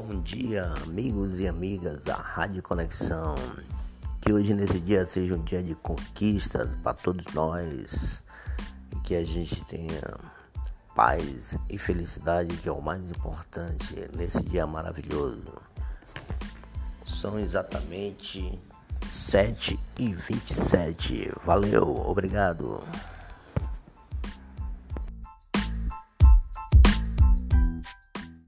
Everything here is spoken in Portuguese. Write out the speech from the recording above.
Bom dia, amigos e amigas da Rádio Conexão. Que hoje, nesse dia, seja um dia de conquistas para todos nós. E que a gente tenha paz e felicidade, que é o mais importante nesse dia maravilhoso. São exatamente 7 e 27. Valeu, obrigado.